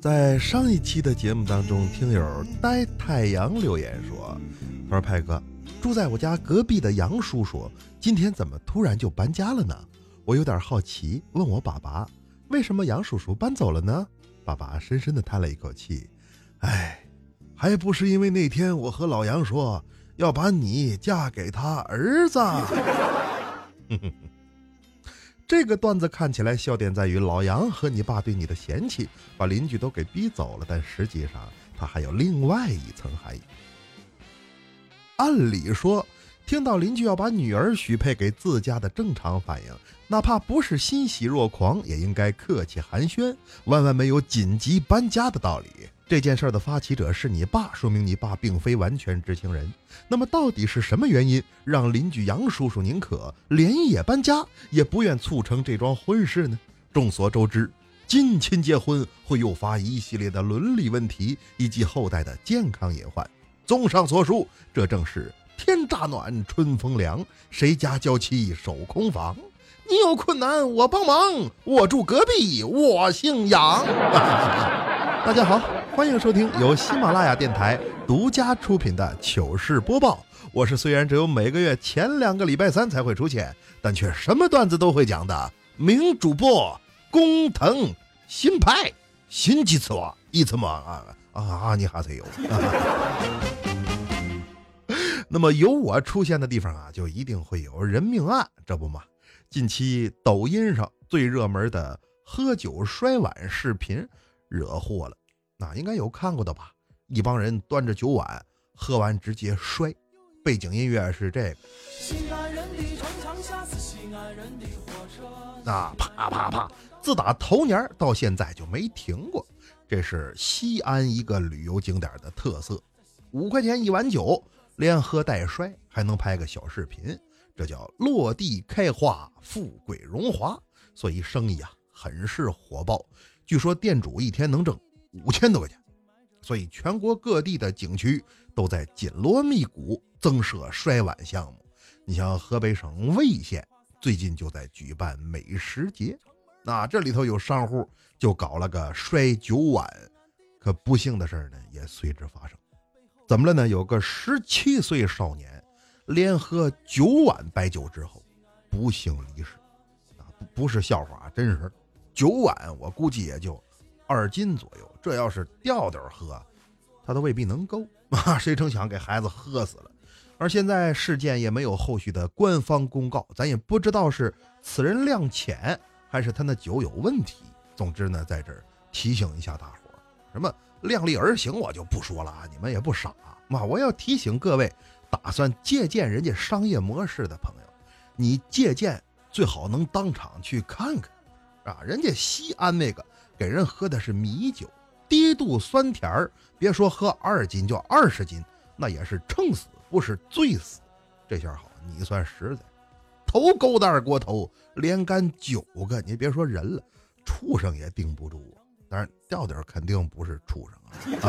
在上一期的节目当中，听友呆太阳留言说：“他说派哥，住在我家隔壁的杨叔叔今天怎么突然就搬家了呢？我有点好奇，问我爸爸，为什么杨叔叔搬走了呢？爸爸深深的叹了一口气，哎，还不是因为那天我和老杨说要把你嫁给他儿子。这个段子看起来笑点在于老杨和你爸对你的嫌弃，把邻居都给逼走了。但实际上，它还有另外一层含义。按理说，听到邻居要把女儿许配给自家的正常反应，哪怕不是欣喜若狂，也应该客气寒暄，万万没有紧急搬家的道理。这件事的发起者是你爸，说明你爸并非完全知情人。那么，到底是什么原因让邻居杨叔叔宁可连夜搬家，也不愿促成这桩婚事呢？众所周知，近亲结婚会诱发一系列的伦理问题以及后代的健康隐患。综上所述，这正是天乍暖春风凉，谁家娇妻守空房？你有困难我帮忙，我住隔壁，我姓杨。大家好。欢迎收听由喜马拉雅电台独家出品的糗事播报。我是虽然只有每个月前两个礼拜三才会出现，但却什么段子都会讲的名主播工藤新派新吉次哇一次嘛啊啊！你还是有。那么有我出现的地方啊，就一定会有人命案，这不嘛？近期抖音上最热门的喝酒摔碗视频惹祸了。那应该有看过的吧？一帮人端着酒碗，喝完直接摔。背景音乐是这个。那啪啪啪，自打头年到现在就没停过。这是西安一个旅游景点的特色，五块钱一碗酒，连喝带摔，还能拍个小视频，这叫落地开花，富贵荣华。所以生意啊，很是火爆。据说店主一天能挣。五千多块钱，所以全国各地的景区都在紧锣密鼓增设摔碗项目。你像河北省魏县最近就在举办美食节，那这里头有商户就搞了个摔酒碗，可不幸的事儿呢也随之发生。怎么了呢？有个十七岁少年连喝九碗白酒之后不幸离世，啊，不不是笑话啊，真是九碗，我估计也就。二斤左右，这要是吊吊喝，他都未必能够啊！谁成想给孩子喝死了。而现在事件也没有后续的官方公告，咱也不知道是此人量浅，还是他那酒有问题。总之呢，在这儿提醒一下大伙儿，什么量力而行，我就不说了啊！你们也不傻嘛！我要提醒各位，打算借鉴人家商业模式的朋友，你借鉴最好能当场去看看啊！人家西安那个。给人喝的是米酒，低度酸甜儿，别说喝二斤，就二十斤，那也是撑死，不是醉死。这下好，你算实在，头勾蛋锅头，连干九个，你别说人了，畜生也顶不住啊。当然，调调肯定不是畜生啊。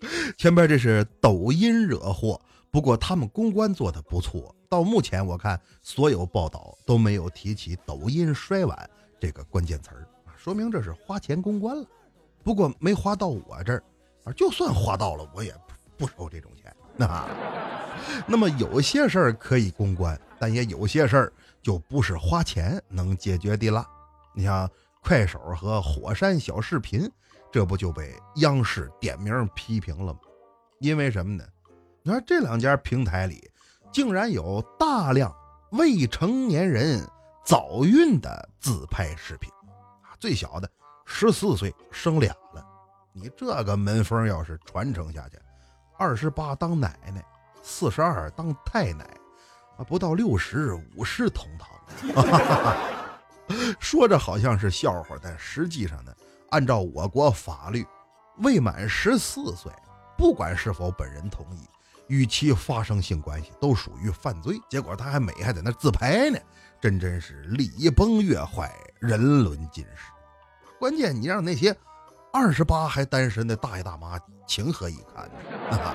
前边这是抖音惹祸，不过他们公关做的不错。到目前我看，所有报道都没有提起抖音摔碗这个关键词儿。说明这是花钱公关了，不过没花到我这儿，啊，就算花到了，我也不收这种钱。那，那么有些事儿可以公关，但也有些事儿就不是花钱能解决的了。你像快手和火山小视频，这不就被央视点名批评了吗？因为什么呢？你看这两家平台里，竟然有大量未成年人早孕的自拍视频。啊最小的十四岁生俩了，你这个门风要是传承下去，二十八当奶奶，四十二当太奶，啊，不到六十五世同堂。说着好像是笑话，但实际上呢，按照我国法律，未满十四岁，不管是否本人同意，与其发生性关系都属于犯罪。结果他还美，还在那自拍呢，真真是礼崩乐坏。人伦尽失，关键你让那些二十八还单身的大爷大妈情何以堪呢？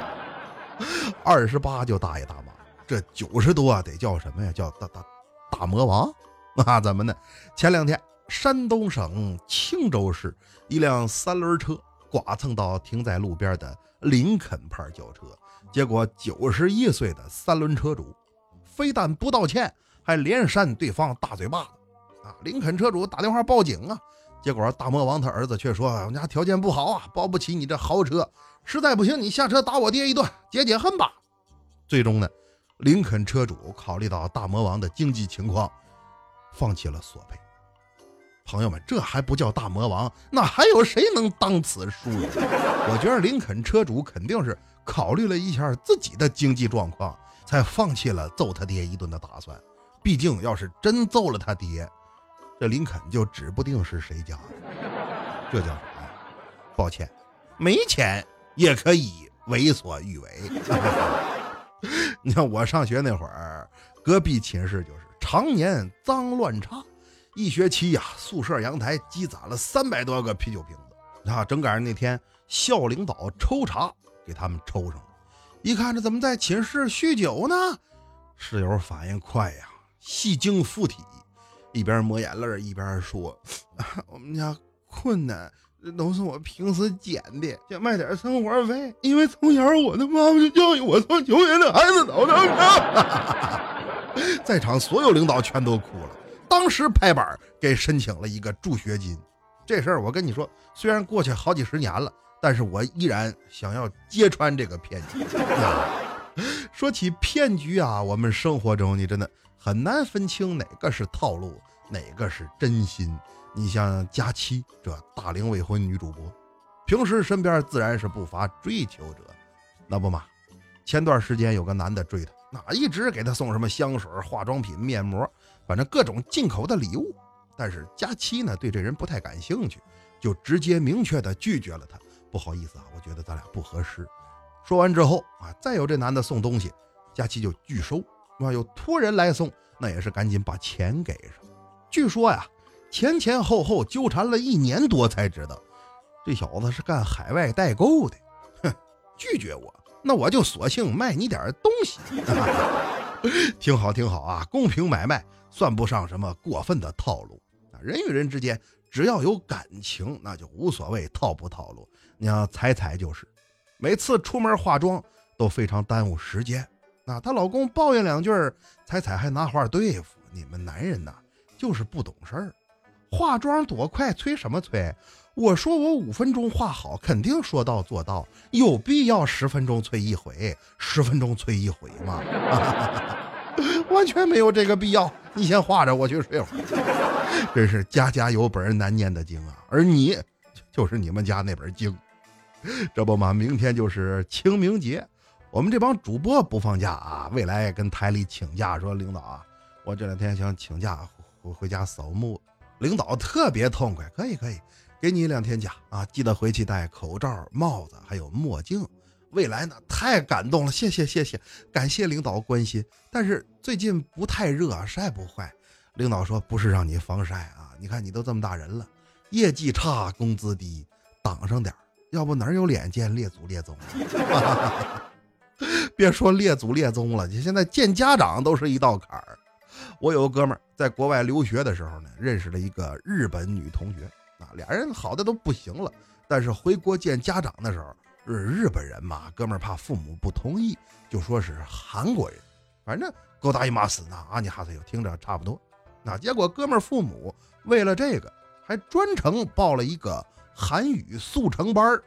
二十八就大爷大妈，这九十多得叫什么呀？叫大大大魔王 啊？怎么呢？前两天山东省青州市一辆三轮车剐蹭到停在路边的林肯牌轿车，结果九十一岁的三轮车主非但不道歉，还连扇对方大嘴巴子。啊，林肯车主打电话报警啊，结果大魔王他儿子却说：“我们家条件不好啊，包不起你这豪车，实在不行你下车打我爹一顿，解解恨吧。”最终呢，林肯车主考虑到大魔王的经济情况，放弃了索赔。朋友们，这还不叫大魔王？那还有谁能当此殊荣？我觉得林肯车主肯定是考虑了一下自己的经济状况，才放弃了揍他爹一顿的打算。毕竟，要是真揍了他爹，这林肯就指不定是谁家的。这叫什么？抱歉，没钱也可以为所欲为。你看我上学那会儿，隔壁寝室就是常年脏乱差。一学期呀，宿舍阳台积攒了三百多个啤酒瓶子。啊，正赶上那天校领导抽查，给他们抽上了。一看这怎么在寝室酗酒呢？室友反应快呀，戏精附体，一边抹眼泪一边说：“我们家困难，这都是我平时捡的，想卖点生活费。因为从小我的妈妈就教育我，从穷人的孩子早成 在场所有领导全都哭了。当时拍板给申请了一个助学金，这事儿我跟你说，虽然过去好几十年了，但是我依然想要揭穿这个骗局。说起骗局啊，我们生活中你真的很难分清哪个是套路，哪个是真心。你像佳期这大龄未婚女主播，平时身边自然是不乏追求者，那不嘛？前段时间有个男的追她，哪一直给他送什么香水、化妆品、面膜。反正各种进口的礼物，但是佳期呢对这人不太感兴趣，就直接明确的拒绝了他。不好意思啊，我觉得咱俩不合适。说完之后啊，再有这男的送东西，佳期就拒收。啊，有托人来送，那也是赶紧把钱给上。据说呀，前前后后纠缠了一年多，才知道这小子是干海外代购的。哼，拒绝我，那我就索性卖你点东西。挺好，挺好啊！公平买卖算不上什么过分的套路啊。人与人之间只要有感情，那就无所谓套不套路。你像彩彩就是，每次出门化妆都非常耽误时间。那她老公抱怨两句，彩彩还拿话对付。你们男人呐，就是不懂事儿。化妆多快，催什么催？我说我五分钟画好，肯定说到做到，有必要十分钟催一回，十分钟催一回吗？完全没有这个必要。你先画着，我去睡会儿。真是家家有本难念的经啊，而你就是你们家那本经。这不嘛，明天就是清明节，我们这帮主播不放假啊。未来跟台里请假，说领导啊，我这两天想请假回回家扫墓。领导特别痛快，可以可以。给你两天假啊！记得回去戴口罩、帽子，还有墨镜。未来呢？太感动了，谢谢谢谢，感谢领导关心。但是最近不太热，晒不坏。领导说不是让你防晒啊，你看你都这么大人了，业绩差，工资低，挡上点要不哪有脸见列祖列宗？别说列祖列宗了，你现在见家长都是一道坎儿。我有个哥们儿在国外留学的时候呢，认识了一个日本女同学。俩人好的都不行了，但是回国见家长的时候，日日本人嘛，哥们儿怕父母不同意，就说是韩国人，反正勾搭一马死呢，啊，你哈子有听着差不多。那结果哥们儿父母为了这个，还专程报了一个韩语速成班儿。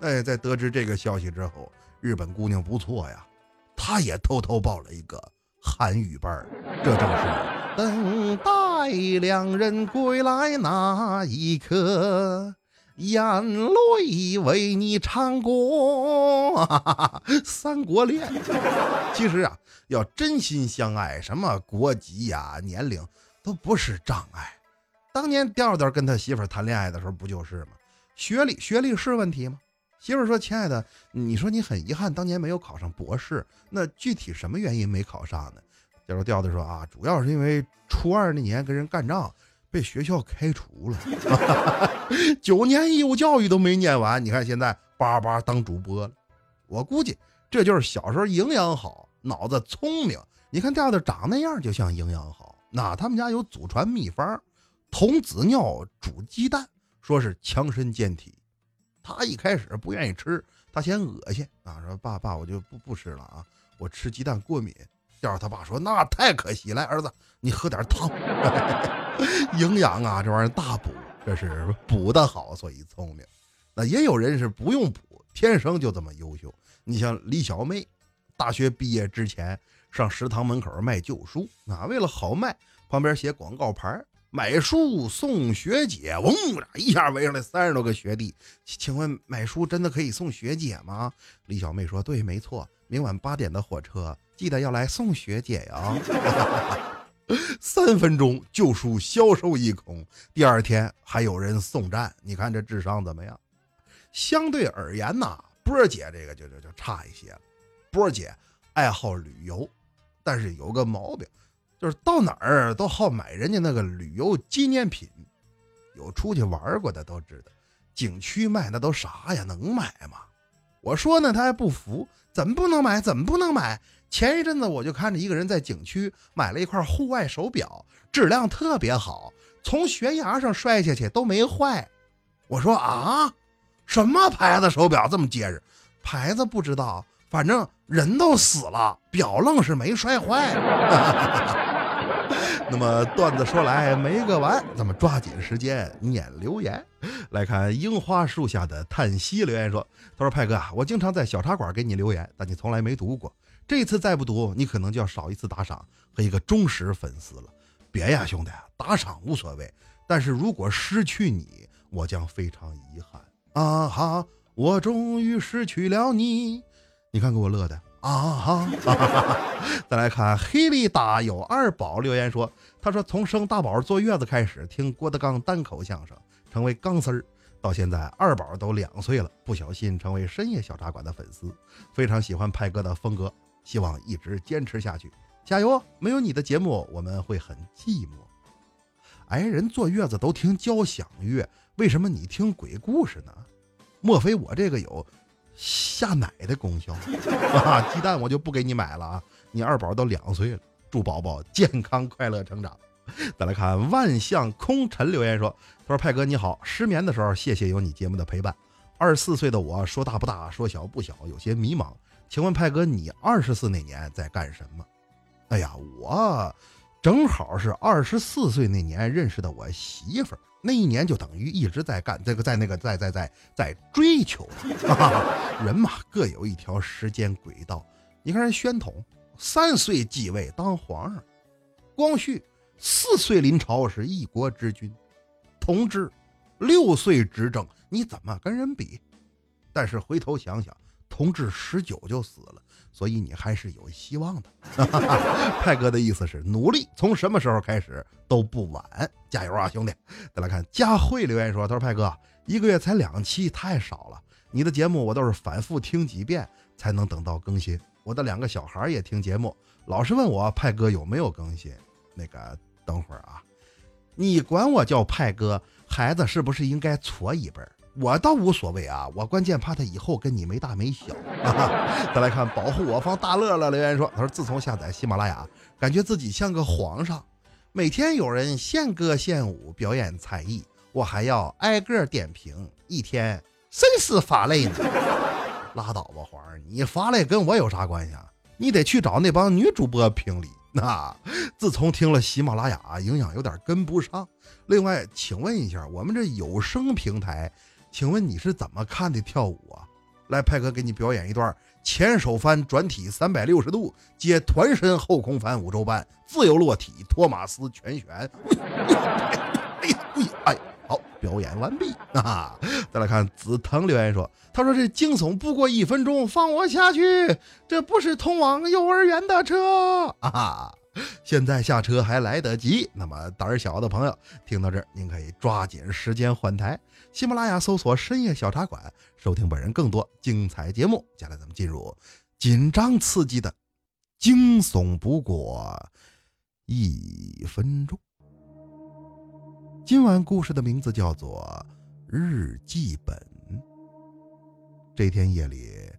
哎，在得知这个消息之后，日本姑娘不错呀，她也偷偷报了一个韩语班儿，这正是等待。待两人归来那一刻，眼泪为你唱过《三国恋》。其实啊，要真心相爱，什么国籍呀、年龄都不是障碍。当年调调跟他媳妇谈恋爱的时候，不就是吗？学历，学历是问题吗？媳妇说：“亲爱的，你说你很遗憾当年没有考上博士，那具体什么原因没考上呢？”接着调调说啊，主要是因为初二那年跟人干仗，被学校开除了，九年义务教育都没念完。你看现在叭叭当主播了，我估计这就是小时候营养好，脑子聪明。你看调调长那样就像营养好，那他们家有祖传秘方，童子尿煮鸡蛋，说是强身健体。他一开始不愿意吃，他嫌恶心啊，说爸爸我就不不吃了啊，我吃鸡蛋过敏。叫他爸说那太可惜，了儿子你喝点汤，营养啊这玩意儿大补，这是补的好，所以聪明。那也有人是不用补，天生就这么优秀。你像李小妹，大学毕业之前上食堂门口卖旧书啊，为了好卖，旁边写广告牌。买书送学姐，嗡一下围上来三十多个学弟。请问买书真的可以送学姐吗？李小妹说：“对，没错，明晚八点的火车，记得要来送学姐呀。”三分钟旧书销售一空，第二天还有人送站。你看这智商怎么样？相对而言呐，波儿姐这个就就就差一些了。波儿姐爱好旅游，但是有个毛病。就是到哪儿都好买人家那个旅游纪念品，有出去玩过的都知道，景区卖那都啥呀？能买吗？我说呢，他还不服，怎么不能买？怎么不能买？前一阵子我就看着一个人在景区买了一块户外手表，质量特别好，从悬崖上摔下去都没坏。我说啊，什么牌子手表这么结实？牌子不知道。反正人都死了，表愣是没摔坏。那么段子说来没个完，咱们抓紧时间念留言。来看樱花树下的叹息留言说：“他说派哥啊，我经常在小茶馆给你留言，但你从来没读过。这次再不读，你可能就要少一次打赏和一个忠实粉丝了。别呀，兄弟，打赏无所谓，但是如果失去你，我将非常遗憾啊哈！我终于失去了你。”你看给我乐的啊哈！再来看黑利大有二宝留言说：“他说从生大宝坐月子开始听郭德纲单口相声，成为钢丝儿，到现在二宝都两岁了，不小心成为深夜小茶馆的粉丝，非常喜欢派哥的风格，希望一直坚持下去，加油！没有你的节目我们会很寂寞。哎，人坐月子都听交响乐，为什么你听鬼故事呢？莫非我这个有？”下奶的功效 啊！鸡蛋我就不给你买了啊！你二宝都两岁了，祝宝宝健康快乐成长。再来看万象空尘留言说：“他说派哥你好，失眠的时候谢谢有你节目的陪伴。二十四岁的我说大不大，说小不小，有些迷茫。请问派哥，你二十四那年在干什么？哎呀，我正好是二十四岁那年认识的我媳妇儿。”那一年就等于一直在干这个，在那个，在在在在追求。人嘛，各有一条时间轨道。你看人宣统三岁继位当皇上，光绪四岁临朝是一国之君，同治六岁执政，你怎么跟人比？但是回头想想，同治十九就死了。所以你还是有希望的，派哥的意思是努力，从什么时候开始都不晚，加油啊，兄弟！再来看佳慧留言说：“他说派哥一个月才两期，太少了。你的节目我都是反复听几遍才能等到更新。我的两个小孩也听节目，老是问我派哥有没有更新。那个等会儿啊，你管我叫派哥，孩子是不是应该搓一辈？”我倒无所谓啊，我关键怕他以后跟你没大没小。再来看保护我方大乐乐留言说，他说自从下载喜马拉雅，感觉自己像个皇上，每天有人献歌献舞表演才艺，我还要挨个点评，一天甚是发累呢。拉倒吧，皇上，你发累跟我有啥关系啊？你得去找那帮女主播评理。那 自从听了喜马拉雅，营养有点跟不上。另外，请问一下，我们这有声平台。请问你是怎么看的跳舞啊？来，派哥给你表演一段前手翻转体三百六十度，接团身后空翻五周半，自由落体托马斯全旋。哎呀，哎，好，表演完毕啊！再来看紫藤留言说：“他说这惊悚不过一分钟，放我下去，这不是通往幼儿园的车啊！” 现在下车还来得及。那么胆儿小的朋友听到这儿，您可以抓紧时间换台。喜马拉雅搜索“深夜小茶馆”，收听本人更多精彩节目。接下来咱们进入紧张刺激的惊悚不过一分钟。今晚故事的名字叫做《日记本》。这天夜里，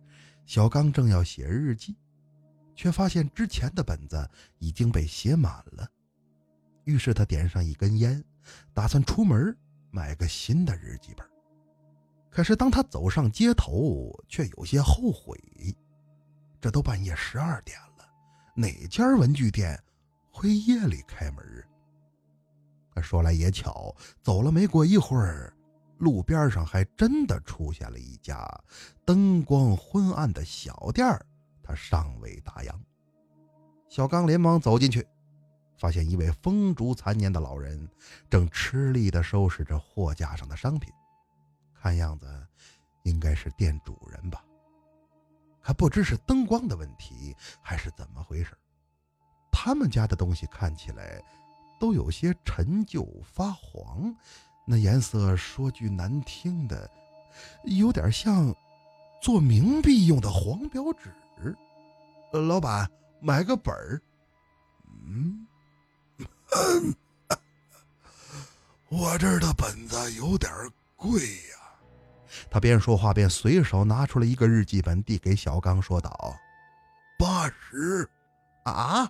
小刚正要写日记。却发现之前的本子已经被写满了，于是他点上一根烟，打算出门买个新的日记本。可是当他走上街头，却有些后悔。这都半夜十二点了，哪家文具店会夜里开门？可说来也巧，走了没过一会儿，路边上还真的出现了一家灯光昏暗的小店儿他尚未打烊。小刚连忙走进去，发现一位风烛残年的老人正吃力地收拾着货架上的商品，看样子应该是店主人吧。还不知是灯光的问题，还是怎么回事？他们家的东西看起来都有些陈旧发黄，那颜色说句难听的，有点像做冥币用的黄标纸。老板，买个本儿。嗯，我这儿的本子有点贵呀。他边说话边随手拿出了一个日记本，递给小刚，说道：“八十，啊，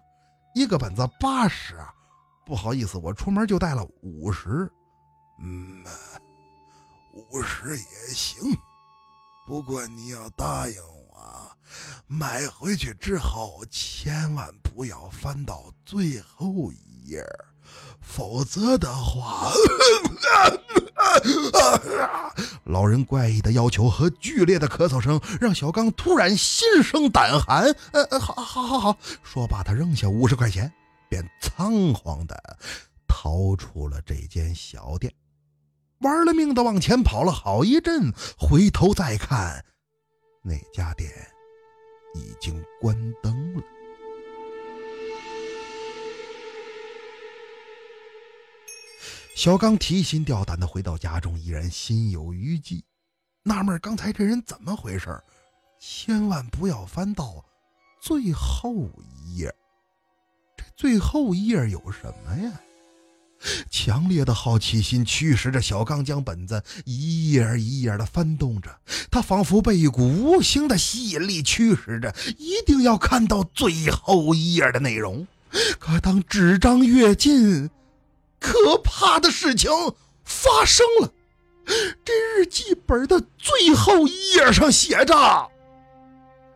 一个本子八十，不好意思，我出门就带了五十。嗯，五十也行，不过你要答应我，买回去之后千万不要翻到最后一页，否则的话。”老人怪异的要求和剧烈的咳嗽声让小刚突然心生胆寒。呃，好，好，好，好。说罢，他扔下五十块钱，便仓皇的逃出了这间小店，玩了命的往前跑了好一阵，回头再看，那家店已经关灯了。小刚提心吊胆的回到家中，依然心有余悸，纳闷刚才这人怎么回事千万不要翻到最后一页，这最后一页有什么呀？强烈的好奇心驱使着小刚将本子一页一页的翻动着，他仿佛被一股无形的吸引力驱使着，一定要看到最后一页的内容。可当纸张越近，可怕的事情发生了，这日记本的最后一页上写着：“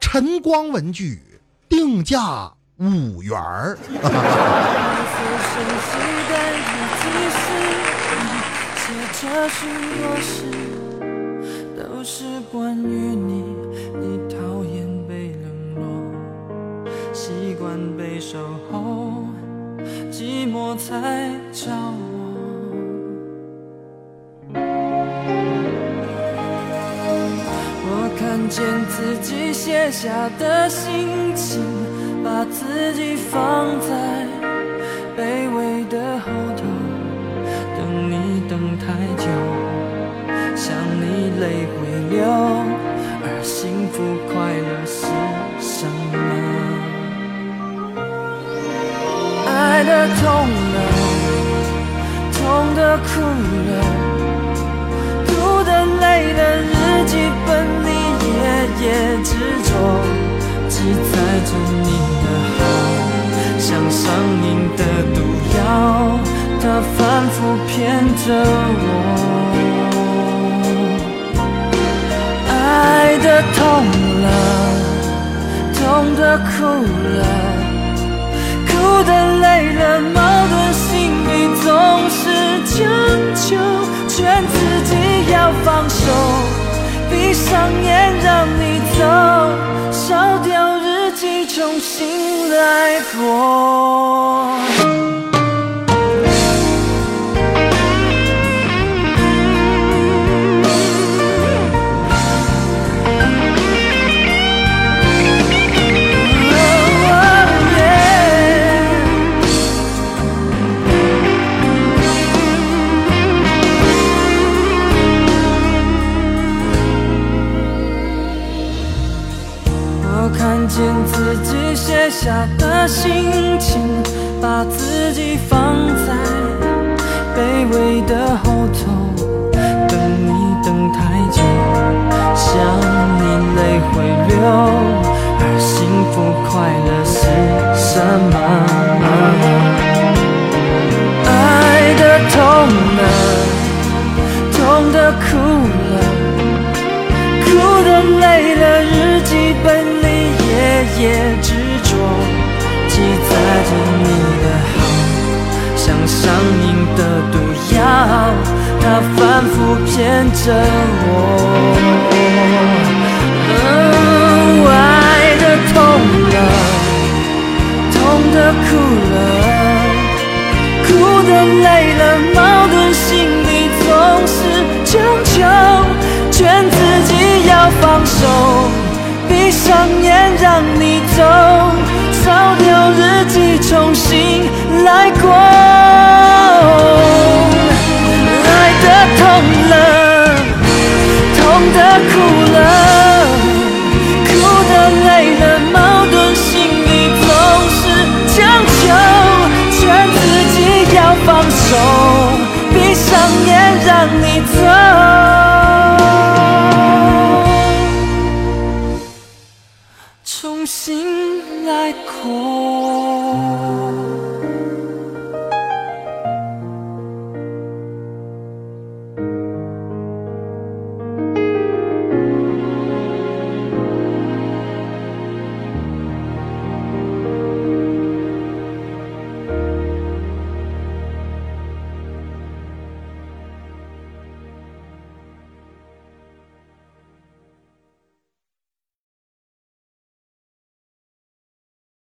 晨光文具定价五元儿。” 其实写这许多诗都是关于你你讨厌被冷落习惯被守候寂寞才找我。我看见自己写下的心情把自己放在卑微的后你等太久，见自己写下的心情，把自己放在卑微的后头，等你等太久，想你泪会流，而幸福快乐是什么？爱的痛了，痛的哭了，哭的累了，日记本。载着你的好，像上瘾的毒药，它反复骗着我。嗯，爱的痛了，痛的哭了，哭的累了，矛盾心里总是强求，劝自己要放手，闭上眼让你走，烧掉日记重新来过。爱的痛了，痛的哭了，哭的累了，矛盾心里总是强求，劝自己要放手，闭上眼让你走。